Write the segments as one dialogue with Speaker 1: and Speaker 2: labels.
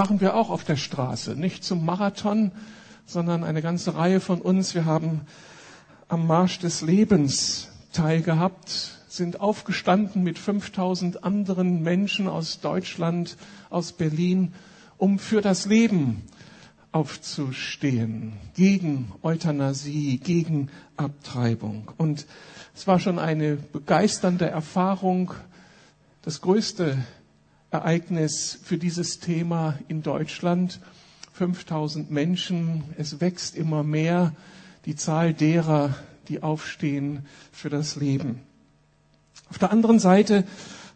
Speaker 1: waren wir auch auf der Straße, nicht zum Marathon, sondern eine ganze Reihe von uns. Wir haben am Marsch des Lebens teilgehabt, sind aufgestanden mit 5000 anderen Menschen aus Deutschland, aus Berlin, um für das Leben aufzustehen, gegen Euthanasie, gegen Abtreibung. Und es war schon eine begeisternde Erfahrung, das größte Ereignis für dieses Thema in Deutschland. 5000 Menschen, es wächst immer mehr die Zahl derer, die aufstehen für das Leben. Auf der anderen Seite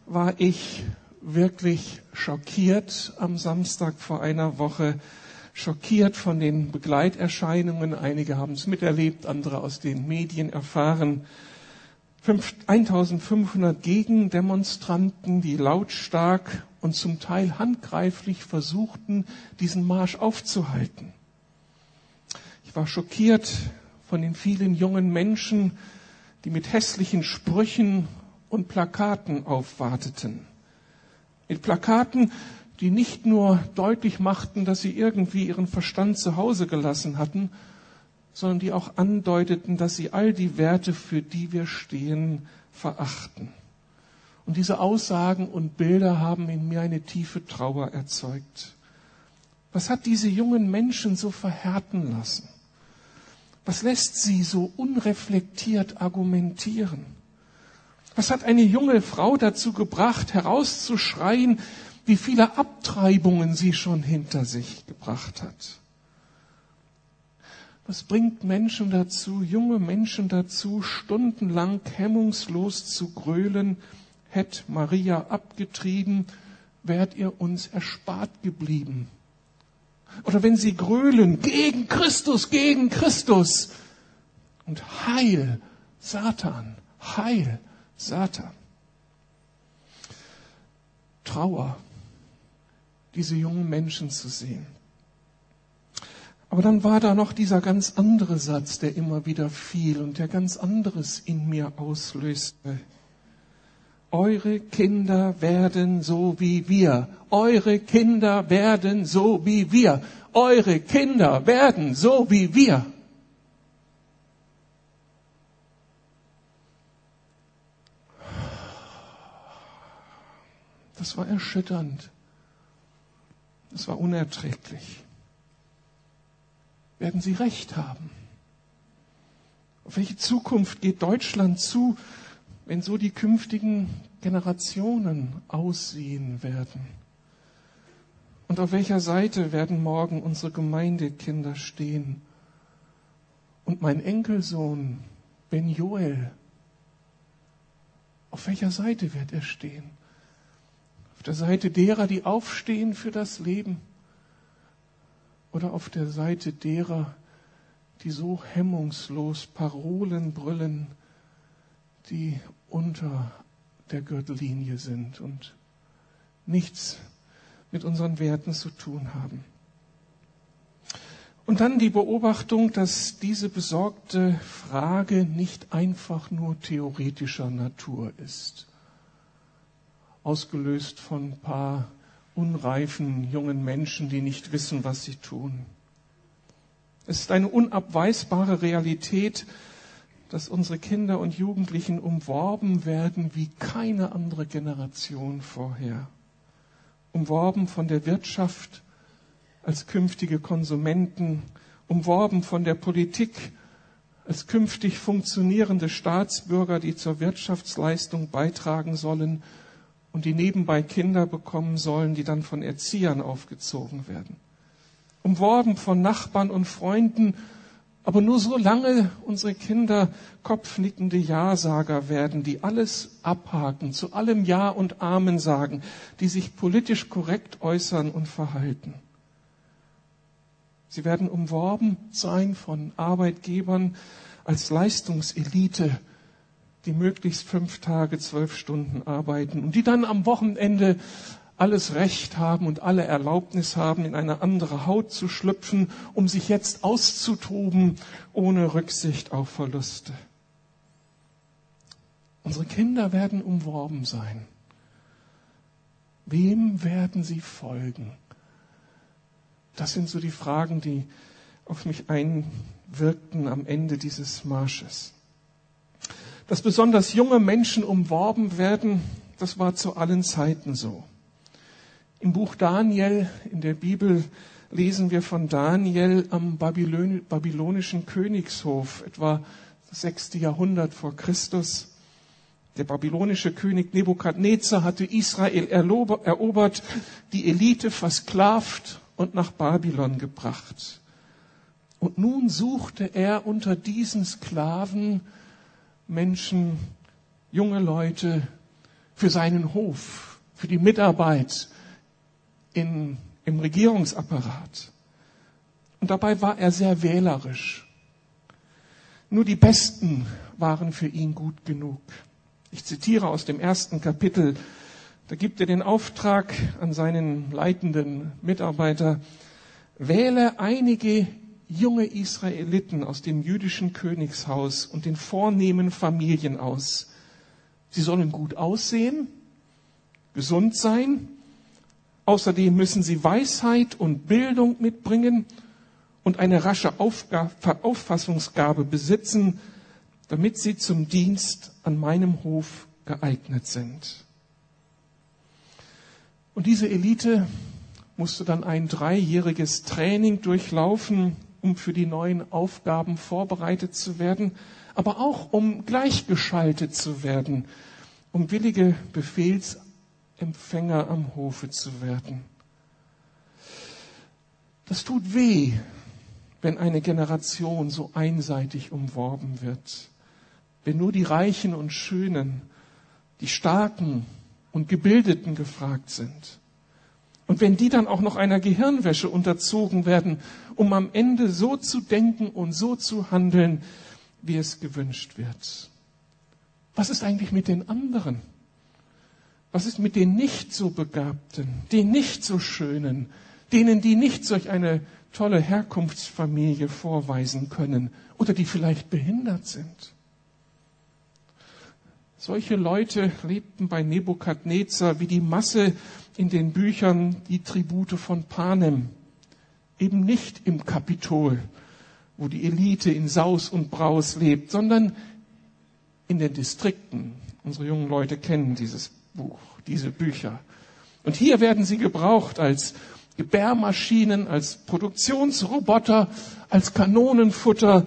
Speaker 1: war ich wirklich schockiert am Samstag vor einer Woche, schockiert von den Begleiterscheinungen. Einige haben es miterlebt, andere aus den Medien erfahren. 1500 Gegendemonstranten, die lautstark und zum Teil handgreiflich versuchten, diesen Marsch aufzuhalten. Ich war schockiert von den vielen jungen Menschen, die mit hässlichen Sprüchen und Plakaten aufwarteten. Mit Plakaten, die nicht nur deutlich machten, dass sie irgendwie ihren Verstand zu Hause gelassen hatten, sondern die auch andeuteten, dass sie all die Werte, für die wir stehen, verachten. Und diese Aussagen und Bilder haben in mir eine tiefe Trauer erzeugt. Was hat diese jungen Menschen so verhärten lassen? Was lässt sie so unreflektiert argumentieren? Was hat eine junge Frau dazu gebracht, herauszuschreien, wie viele Abtreibungen sie schon hinter sich gebracht hat? Was bringt Menschen dazu, junge Menschen dazu, stundenlang hemmungslos zu grölen, hätt Maria abgetrieben, wärt ihr uns erspart geblieben. Oder wenn sie grölen, gegen Christus, gegen Christus. Und Heil, Satan, Heil, Satan. Trauer, diese jungen Menschen zu sehen. Aber dann war da noch dieser ganz andere Satz, der immer wieder fiel und der ganz anderes in mir auslöste. Eure Kinder werden so wie wir. Eure Kinder werden so wie wir. Eure Kinder werden so wie wir. Das war erschütternd. Das war unerträglich werden sie recht haben. Auf welche Zukunft geht Deutschland zu, wenn so die künftigen Generationen aussehen werden? Und auf welcher Seite werden morgen unsere Gemeindekinder stehen? Und mein Enkelsohn Ben Joel, auf welcher Seite wird er stehen? Auf der Seite derer, die aufstehen für das Leben? Oder auf der Seite derer, die so hemmungslos Parolen brüllen, die unter der Gürtellinie sind und nichts mit unseren Werten zu tun haben. Und dann die Beobachtung, dass diese besorgte Frage nicht einfach nur theoretischer Natur ist, ausgelöst von ein paar unreifen jungen Menschen, die nicht wissen, was sie tun. Es ist eine unabweisbare Realität, dass unsere Kinder und Jugendlichen umworben werden wie keine andere Generation vorher. Umworben von der Wirtschaft als künftige Konsumenten, umworben von der Politik als künftig funktionierende Staatsbürger, die zur Wirtschaftsleistung beitragen sollen und die nebenbei Kinder bekommen sollen, die dann von Erziehern aufgezogen werden. Umworben von Nachbarn und Freunden, aber nur solange unsere Kinder kopfnickende Ja-Sager werden, die alles abhaken, zu allem Ja und Amen sagen, die sich politisch korrekt äußern und verhalten. Sie werden umworben sein von Arbeitgebern als Leistungselite, die möglichst fünf Tage, zwölf Stunden arbeiten und die dann am Wochenende alles Recht haben und alle Erlaubnis haben, in eine andere Haut zu schlüpfen, um sich jetzt auszutoben, ohne Rücksicht auf Verluste. Unsere Kinder werden umworben sein. Wem werden sie folgen? Das sind so die Fragen, die auf mich einwirkten am Ende dieses Marsches. Dass besonders junge Menschen umworben werden, das war zu allen Zeiten so. Im Buch Daniel in der Bibel lesen wir von Daniel am babylonischen Königshof, etwa das sechste Jahrhundert vor Christus. Der babylonische König Nebukadnezar hatte Israel erobert, die Elite versklavt und nach Babylon gebracht. Und nun suchte er unter diesen Sklaven Menschen, junge Leute für seinen Hof, für die Mitarbeit in, im Regierungsapparat. Und dabei war er sehr wählerisch. Nur die Besten waren für ihn gut genug. Ich zitiere aus dem ersten Kapitel. Da gibt er den Auftrag an seinen leitenden Mitarbeiter, wähle einige junge Israeliten aus dem jüdischen Königshaus und den vornehmen Familien aus. Sie sollen gut aussehen, gesund sein, außerdem müssen sie Weisheit und Bildung mitbringen und eine rasche Auffassungsgabe besitzen, damit sie zum Dienst an meinem Hof geeignet sind. Und diese Elite musste dann ein dreijähriges Training durchlaufen, um für die neuen Aufgaben vorbereitet zu werden, aber auch um gleichgeschaltet zu werden, um willige Befehlsempfänger am Hofe zu werden. Das tut weh, wenn eine Generation so einseitig umworben wird wenn nur die Reichen und Schönen, die Starken und Gebildeten gefragt sind. Und wenn die dann auch noch einer Gehirnwäsche unterzogen werden, um am Ende so zu denken und so zu handeln, wie es gewünscht wird. Was ist eigentlich mit den anderen? Was ist mit den nicht so Begabten, den nicht so Schönen, denen, die nicht solch eine tolle Herkunftsfamilie vorweisen können oder die vielleicht behindert sind? Solche Leute lebten bei Nebukadnezar wie die Masse in den Büchern die Tribute von Panem. Eben nicht im Kapitol, wo die Elite in Saus und Braus lebt, sondern in den Distrikten. Unsere jungen Leute kennen dieses Buch, diese Bücher. Und hier werden sie gebraucht als Gebärmaschinen, als Produktionsroboter, als Kanonenfutter,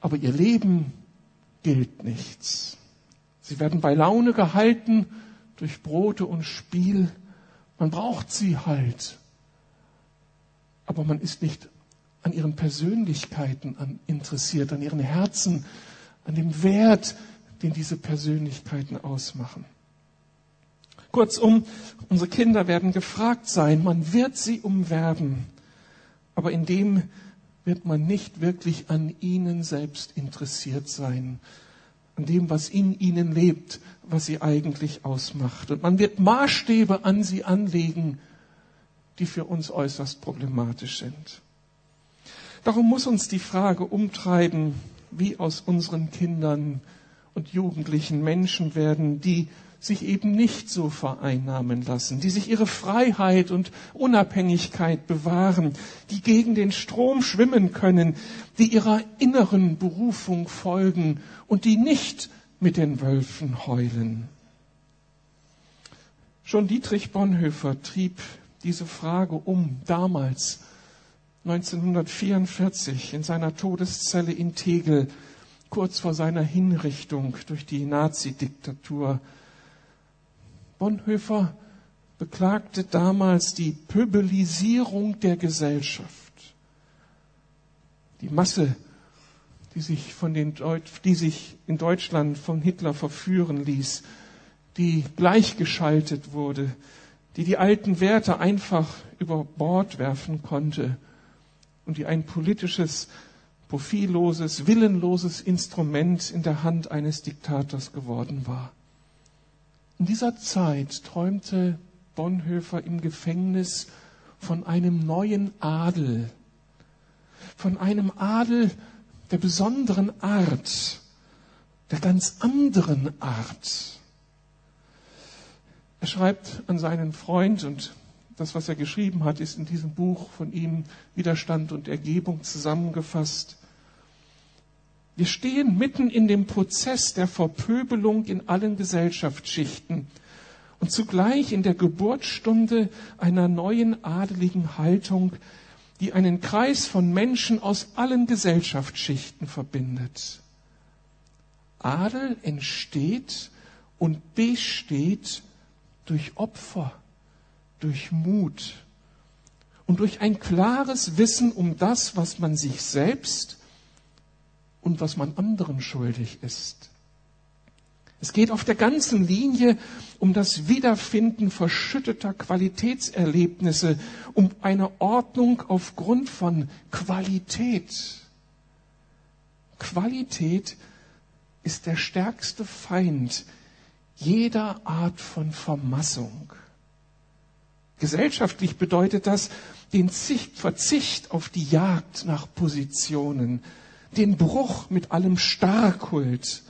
Speaker 1: aber ihr Leben gilt nichts. Sie werden bei Laune gehalten durch Brote und Spiel. Man braucht sie halt. Aber man ist nicht an ihren Persönlichkeiten interessiert, an ihren Herzen, an dem Wert, den diese Persönlichkeiten ausmachen. Kurzum, unsere Kinder werden gefragt sein, man wird sie umwerben, aber in dem wird man nicht wirklich an ihnen selbst interessiert sein, an dem, was in ihnen lebt, was sie eigentlich ausmacht. Und man wird Maßstäbe an sie anlegen, die für uns äußerst problematisch sind. Darum muss uns die Frage umtreiben, wie aus unseren Kindern und Jugendlichen Menschen werden, die sich eben nicht so vereinnahmen lassen, die sich ihre Freiheit und Unabhängigkeit bewahren, die gegen den Strom schwimmen können, die ihrer inneren Berufung folgen und die nicht mit den Wölfen heulen. Schon Dietrich Bonhoeffer trieb diese Frage um damals 1944 in seiner Todeszelle in Tegel kurz vor seiner Hinrichtung durch die Nazi-Diktatur Bonhoeffer beklagte damals die Pöbelisierung der Gesellschaft. Die Masse, die sich, von den die sich in Deutschland von Hitler verführen ließ, die gleichgeschaltet wurde, die die alten Werte einfach über Bord werfen konnte und die ein politisches, profilloses, willenloses Instrument in der Hand eines Diktators geworden war. In dieser Zeit träumte Bonhoeffer im Gefängnis von einem neuen Adel, von einem Adel der besonderen Art, der ganz anderen Art. Er schreibt an seinen Freund und das, was er geschrieben hat, ist in diesem Buch von ihm Widerstand und Ergebung zusammengefasst. Wir stehen mitten in dem Prozess der Verpöbelung in allen Gesellschaftsschichten und zugleich in der Geburtsstunde einer neuen adeligen Haltung, die einen Kreis von Menschen aus allen Gesellschaftsschichten verbindet. Adel entsteht und besteht durch Opfer, durch Mut und durch ein klares Wissen um das, was man sich selbst und was man anderen schuldig ist. Es geht auf der ganzen Linie um das Wiederfinden verschütteter Qualitätserlebnisse, um eine Ordnung aufgrund von Qualität. Qualität ist der stärkste Feind jeder Art von Vermassung. Gesellschaftlich bedeutet das den Verzicht auf die Jagd nach Positionen, den Bruch mit allem Starrkult,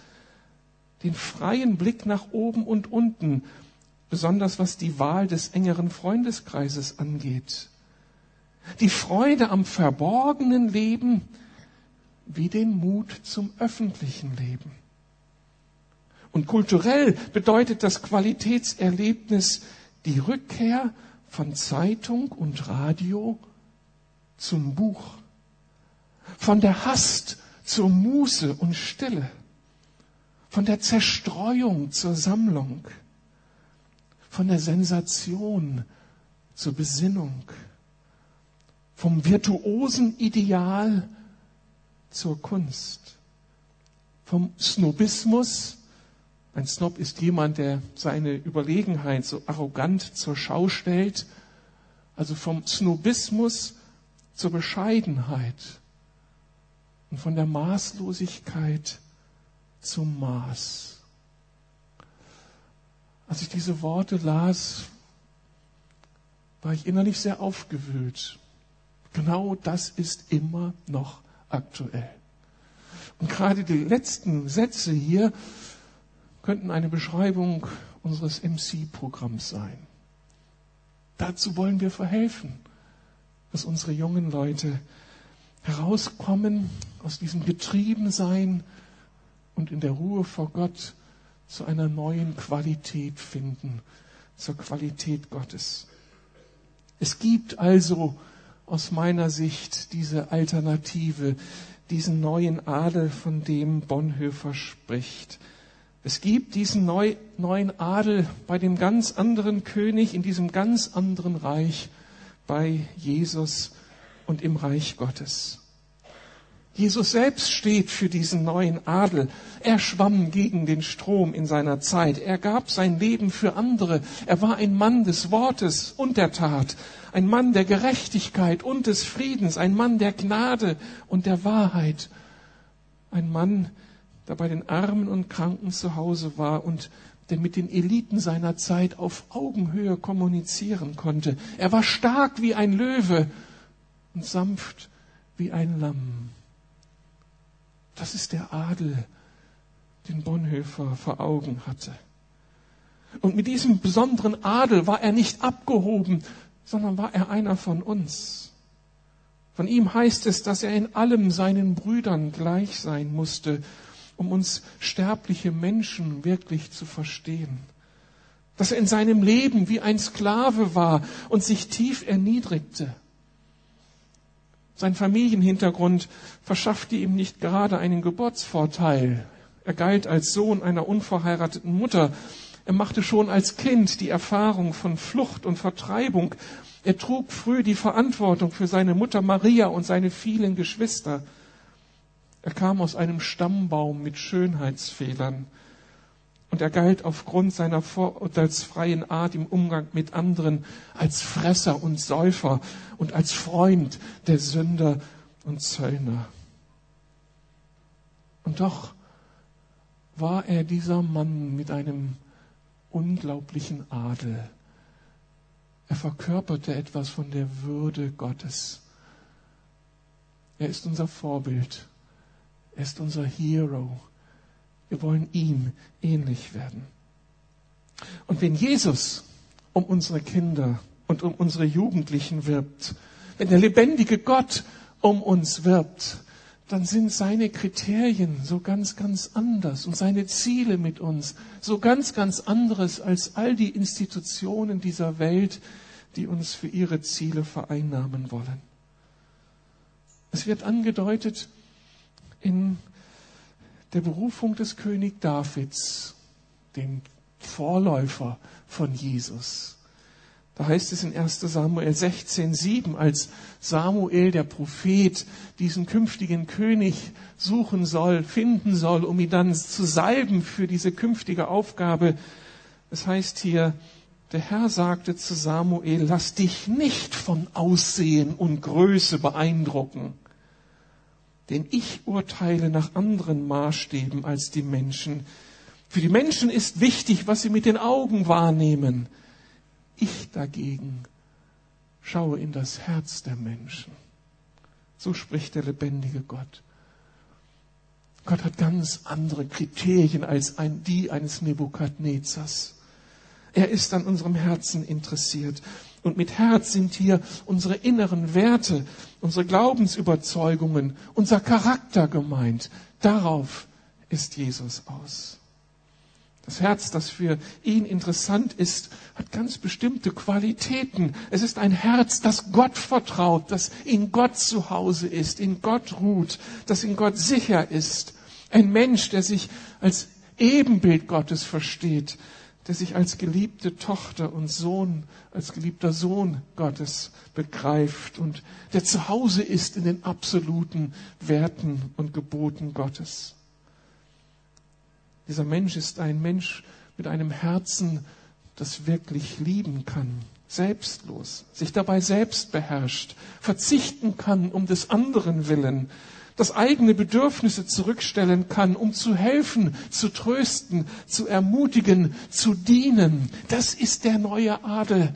Speaker 1: den freien Blick nach oben und unten, besonders was die Wahl des engeren Freundeskreises angeht. Die Freude am verborgenen Leben wie den Mut zum öffentlichen Leben. Und kulturell bedeutet das Qualitätserlebnis die Rückkehr von Zeitung und Radio zum Buch, von der Hast zur Muße und Stille von der Zerstreuung zur Sammlung, von der Sensation zur Besinnung, vom virtuosen Ideal zur Kunst, vom Snobismus, ein Snob ist jemand, der seine Überlegenheit so arrogant zur Schau stellt, also vom Snobismus zur Bescheidenheit und von der Maßlosigkeit zum Maß. Als ich diese Worte las, war ich innerlich sehr aufgewühlt. Genau das ist immer noch aktuell. Und gerade die letzten Sätze hier könnten eine Beschreibung unseres MC-Programms sein. Dazu wollen wir verhelfen, dass unsere jungen Leute herauskommen aus diesem Getriebensein und in der Ruhe vor Gott zu einer neuen Qualität finden, zur Qualität Gottes. Es gibt also aus meiner Sicht diese Alternative, diesen neuen Adel, von dem Bonhoeffer spricht. Es gibt diesen neu, neuen Adel bei dem ganz anderen König, in diesem ganz anderen Reich, bei Jesus und im Reich Gottes. Jesus selbst steht für diesen neuen Adel. Er schwamm gegen den Strom in seiner Zeit. Er gab sein Leben für andere. Er war ein Mann des Wortes und der Tat, ein Mann der Gerechtigkeit und des Friedens, ein Mann der Gnade und der Wahrheit, ein Mann, der bei den Armen und Kranken zu Hause war und der mit den Eliten seiner Zeit auf Augenhöhe kommunizieren konnte. Er war stark wie ein Löwe und sanft wie ein Lamm. Das ist der Adel, den Bonhoeffer vor Augen hatte. Und mit diesem besonderen Adel war er nicht abgehoben, sondern war er einer von uns. Von ihm heißt es, dass er in allem seinen Brüdern gleich sein musste, um uns sterbliche Menschen wirklich zu verstehen. Dass er in seinem Leben wie ein Sklave war und sich tief erniedrigte. Sein Familienhintergrund verschaffte ihm nicht gerade einen Geburtsvorteil. Er galt als Sohn einer unverheirateten Mutter. Er machte schon als Kind die Erfahrung von Flucht und Vertreibung. Er trug früh die Verantwortung für seine Mutter Maria und seine vielen Geschwister. Er kam aus einem Stammbaum mit Schönheitsfehlern. Und er galt aufgrund seiner vorurteilsfreien Art im Umgang mit anderen als Fresser und Säufer und als Freund der Sünder und Zöllner. Und doch war er dieser Mann mit einem unglaublichen Adel. Er verkörperte etwas von der Würde Gottes. Er ist unser Vorbild. Er ist unser Hero. Wir wollen ihm ähnlich werden. Und wenn Jesus um unsere Kinder und um unsere Jugendlichen wirbt, wenn der lebendige Gott um uns wirbt, dann sind seine Kriterien so ganz, ganz anders und seine Ziele mit uns so ganz, ganz anderes als all die Institutionen dieser Welt, die uns für ihre Ziele vereinnahmen wollen. Es wird angedeutet in der Berufung des König Davids, dem Vorläufer von Jesus. Da heißt es in 1 Samuel 16, 7, als Samuel, der Prophet, diesen künftigen König suchen soll, finden soll, um ihn dann zu salben für diese künftige Aufgabe. Es heißt hier, der Herr sagte zu Samuel, lass dich nicht von Aussehen und Größe beeindrucken, denn ich urteile nach anderen Maßstäben als die Menschen. Für die Menschen ist wichtig, was sie mit den Augen wahrnehmen. Ich dagegen schaue in das Herz der Menschen. So spricht der lebendige Gott. Gott hat ganz andere Kriterien als ein, die eines Nebukadnezars. Er ist an unserem Herzen interessiert. Und mit Herz sind hier unsere inneren Werte, unsere Glaubensüberzeugungen, unser Charakter gemeint. Darauf ist Jesus aus. Das Herz, das für ihn interessant ist, hat ganz bestimmte Qualitäten. Es ist ein Herz, das Gott vertraut, das in Gott zu Hause ist, in Gott ruht, das in Gott sicher ist. Ein Mensch, der sich als Ebenbild Gottes versteht, der sich als geliebte Tochter und Sohn, als geliebter Sohn Gottes begreift und der zu Hause ist in den absoluten Werten und Geboten Gottes. Dieser Mensch ist ein Mensch mit einem Herzen, das wirklich lieben kann, selbstlos, sich dabei selbst beherrscht, verzichten kann um des anderen willen, das eigene Bedürfnisse zurückstellen kann, um zu helfen, zu trösten, zu ermutigen, zu dienen. Das ist der neue Adel,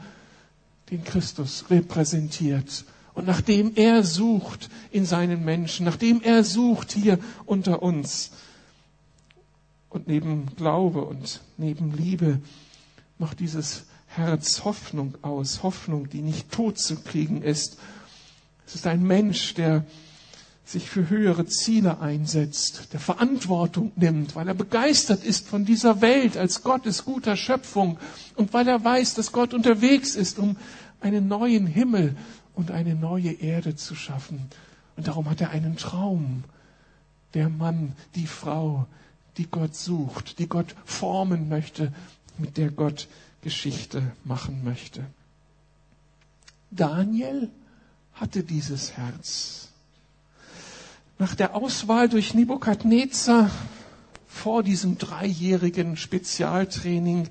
Speaker 1: den Christus repräsentiert. Und nachdem er sucht in seinen Menschen, nachdem er sucht hier unter uns, und neben Glaube und neben Liebe macht dieses Herz Hoffnung aus, Hoffnung, die nicht tot zu kriegen ist. Es ist ein Mensch, der sich für höhere Ziele einsetzt, der Verantwortung nimmt, weil er begeistert ist von dieser Welt als Gottes guter Schöpfung und weil er weiß, dass Gott unterwegs ist, um einen neuen Himmel und eine neue Erde zu schaffen. Und darum hat er einen Traum. Der Mann, die Frau, die Gott sucht, die Gott formen möchte, mit der Gott Geschichte machen möchte. Daniel hatte dieses Herz. Nach der Auswahl durch Nebukadnezar vor diesem dreijährigen Spezialtraining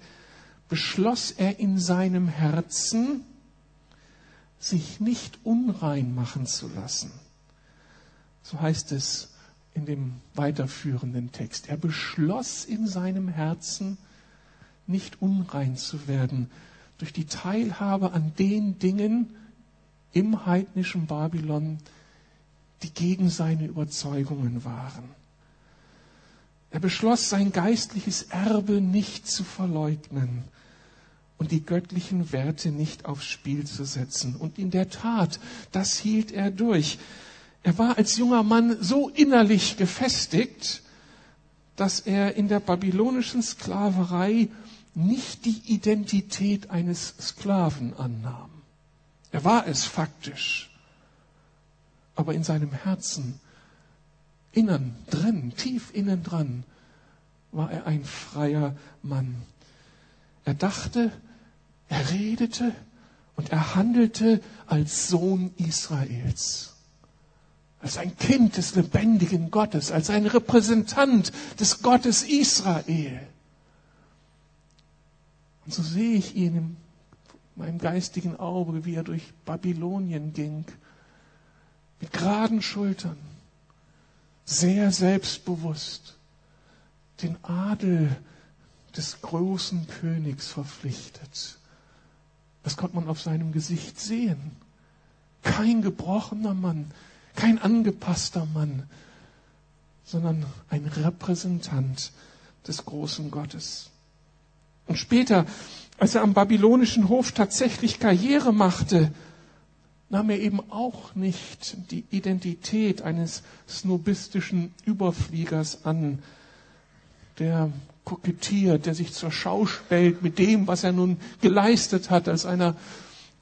Speaker 1: beschloss er in seinem Herzen, sich nicht unrein machen zu lassen. So heißt es in dem weiterführenden Text. Er beschloss in seinem Herzen, nicht unrein zu werden durch die Teilhabe an den Dingen im heidnischen Babylon, die gegen seine Überzeugungen waren. Er beschloss, sein geistliches Erbe nicht zu verleugnen und die göttlichen Werte nicht aufs Spiel zu setzen. Und in der Tat, das hielt er durch. Er war als junger Mann so innerlich gefestigt, dass er in der babylonischen Sklaverei nicht die Identität eines Sklaven annahm. Er war es faktisch, aber in seinem Herzen, innen drin, tief innen dran, war er ein freier Mann. Er dachte, er redete und er handelte als Sohn Israels als ein Kind des lebendigen Gottes, als ein Repräsentant des Gottes Israel. Und so sehe ich ihn in meinem geistigen Auge, wie er durch Babylonien ging, mit geraden Schultern, sehr selbstbewusst, den Adel des großen Königs verpflichtet. Das konnte man auf seinem Gesicht sehen. Kein gebrochener Mann, kein angepasster Mann, sondern ein Repräsentant des großen Gottes. Und später, als er am babylonischen Hof tatsächlich Karriere machte, nahm er eben auch nicht die Identität eines snobistischen Überfliegers an, der kokettiert, der sich zur Schau stellt mit dem, was er nun geleistet hat als einer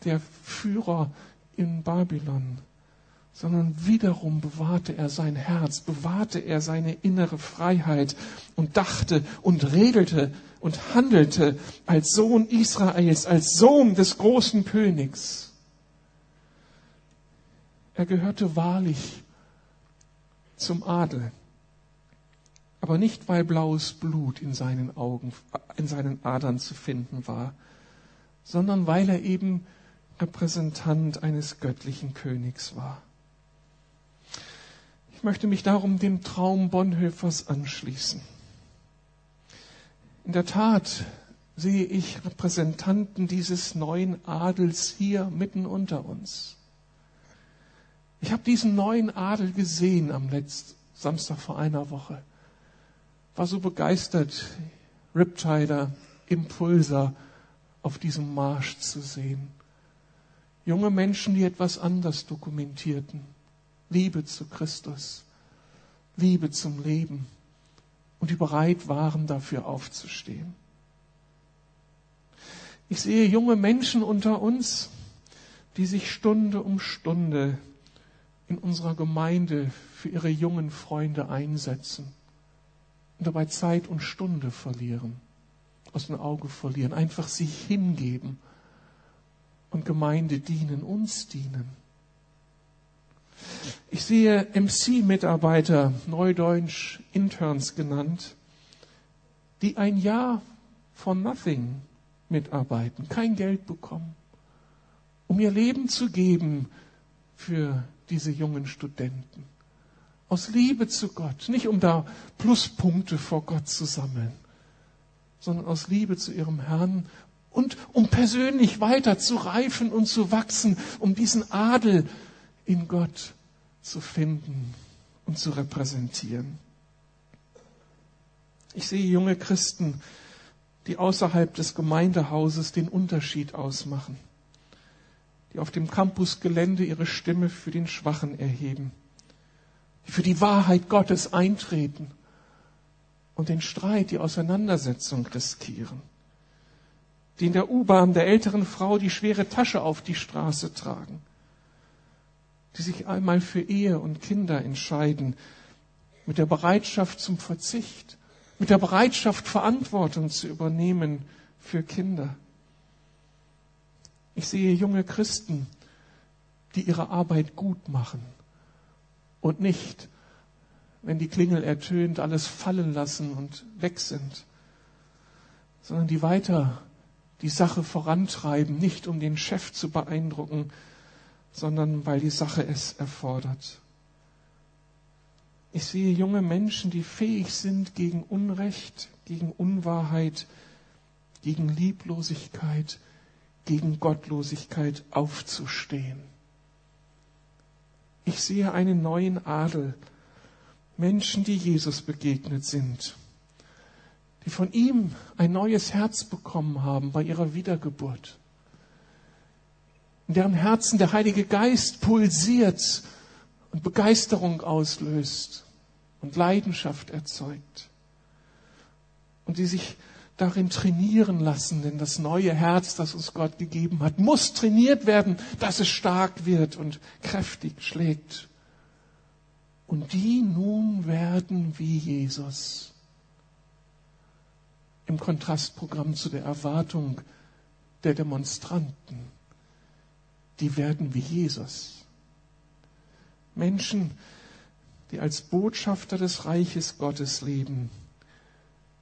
Speaker 1: der Führer in Babylon, sondern wiederum bewahrte er sein Herz, bewahrte er seine innere Freiheit und dachte und redelte und handelte als Sohn Israels, als Sohn des großen Königs. Er gehörte wahrlich zum Adel, aber nicht weil blaues Blut in seinen Augen, in seinen Adern zu finden war, sondern weil er eben Repräsentant eines göttlichen Königs war. Ich möchte mich darum dem Traum Bonhoeffers anschließen. In der Tat sehe ich Repräsentanten dieses neuen Adels hier mitten unter uns. Ich habe diesen neuen Adel gesehen am letzten Samstag vor einer Woche. War so begeistert, Riptider, Impulser auf diesem Marsch zu sehen. Junge Menschen, die etwas anders dokumentierten. Liebe zu Christus, Liebe zum Leben und die bereit waren, dafür aufzustehen. Ich sehe junge Menschen unter uns, die sich Stunde um Stunde in unserer Gemeinde für ihre jungen Freunde einsetzen und dabei Zeit und Stunde verlieren, aus dem Auge verlieren, einfach sich hingeben und Gemeinde dienen, uns dienen. Ich sehe MC-Mitarbeiter, Neudeutsch Interns genannt, die ein Jahr von Nothing mitarbeiten, kein Geld bekommen, um ihr Leben zu geben für diese jungen Studenten. Aus Liebe zu Gott, nicht um da Pluspunkte vor Gott zu sammeln, sondern aus Liebe zu ihrem Herrn und um persönlich weiter zu reifen und zu wachsen, um diesen Adel in Gott zu finden und zu repräsentieren. Ich sehe junge Christen, die außerhalb des Gemeindehauses den Unterschied ausmachen die auf dem Campusgelände ihre Stimme für den Schwachen erheben, die für die Wahrheit Gottes eintreten und den Streit, die Auseinandersetzung riskieren, die in der U-Bahn der älteren Frau die schwere Tasche auf die Straße tragen, die sich einmal für Ehe und Kinder entscheiden, mit der Bereitschaft zum Verzicht, mit der Bereitschaft, Verantwortung zu übernehmen für Kinder. Ich sehe junge Christen, die ihre Arbeit gut machen und nicht, wenn die Klingel ertönt, alles fallen lassen und weg sind, sondern die weiter die Sache vorantreiben, nicht um den Chef zu beeindrucken, sondern weil die Sache es erfordert. Ich sehe junge Menschen, die fähig sind, gegen Unrecht, gegen Unwahrheit, gegen Lieblosigkeit, gegen Gottlosigkeit aufzustehen. Ich sehe einen neuen Adel, Menschen, die Jesus begegnet sind, die von ihm ein neues Herz bekommen haben bei ihrer Wiedergeburt, in deren Herzen der Heilige Geist pulsiert und Begeisterung auslöst und Leidenschaft erzeugt und die sich darin trainieren lassen, denn das neue Herz, das uns Gott gegeben hat, muss trainiert werden, dass es stark wird und kräftig schlägt. Und die nun werden wie Jesus. Im Kontrastprogramm zu der Erwartung der Demonstranten. Die werden wie Jesus. Menschen, die als Botschafter des Reiches Gottes leben,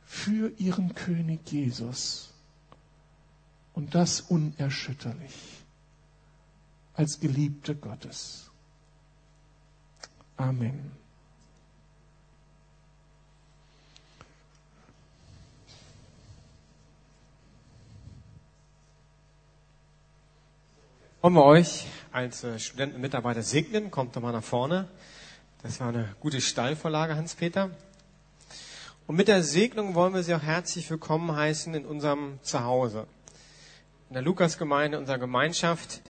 Speaker 1: für ihren König Jesus. Und das unerschütterlich als Geliebte Gottes. Amen.
Speaker 2: Wollen wir euch als äh, Studenten und Mitarbeiter segnen? Kommt doch mal nach vorne. Das war eine gute Steilvorlage, Hans-Peter. Und mit der Segnung wollen wir Sie auch herzlich willkommen heißen in unserem Zuhause. In der Lukasgemeinde, unserer Gemeinschaft,